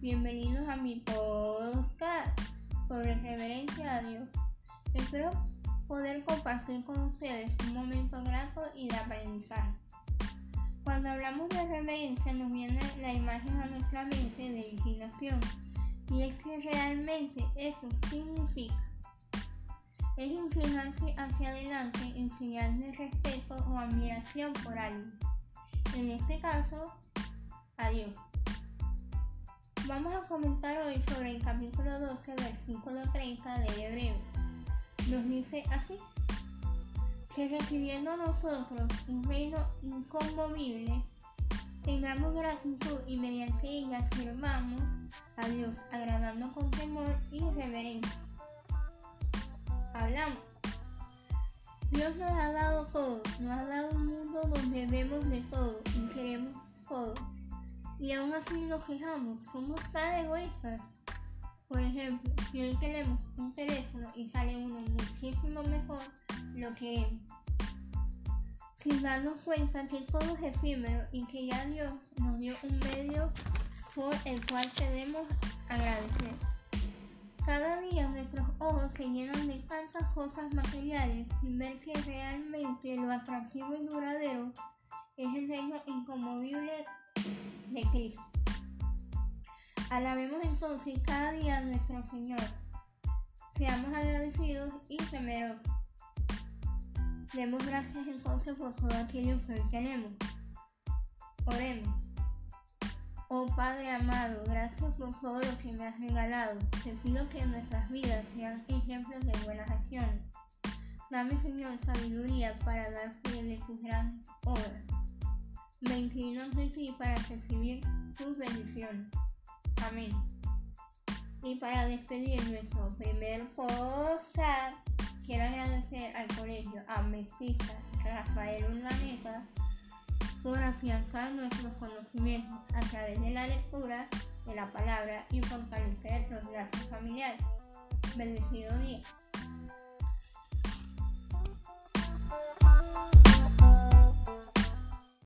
mi podcast sobre reverencia a Dios. Espero poder compartir con ustedes un momento grato y de aprendizaje. Cuando hablamos de reverencia nos viene la imagen a nuestra mente de inclinación y es que realmente eso significa es inclinarse hacia adelante en señal de respeto o admiración por alguien. En este caso, a Dios. Vamos a comentar hoy sobre el capítulo 12, versículo 30 de Hebreo. Nos dice así, que recibiendo nosotros un reino inconmovible, tengamos gratitud y mediante ella sirvamos a Dios, agradando con temor y reverencia. Hablamos. Dios nos ha dado todo, nos ha dado un mundo donde vemos de todo y queremos todo y aún así nos fijamos, somos tan egoístas. Por ejemplo, si hoy tenemos un teléfono y sale uno muchísimo mejor, lo queremos. Sin darnos cuenta que todo es efímero y que ya Dios nos dio un medio por el cual debemos agradecer. Cada día nuestros ojos se llenan de tantas cosas materiales sin ver que realmente lo atractivo y duradero es el reino inconmovible Cristo. Alabemos entonces cada día a nuestro Señor. Seamos agradecidos y temerosos. Demos gracias entonces por todo aquello que tenemos. Oremos. Oh Padre amado, gracias por todo lo que me has regalado. Te pido que nuestras vidas sean ejemplos de buenas acciones. Dame, Señor, sabiduría para dar fe de tus grandes obras. Me inclino ante ti para recibir tus bendiciones. Amén. Y para despedir nuestro primer podcast, quiero agradecer al colegio Ametista Rafael Urdaneta por afianzar nuestros conocimientos a través de la lectura de la palabra y fortalecer los lazos familiares. Bendecido día.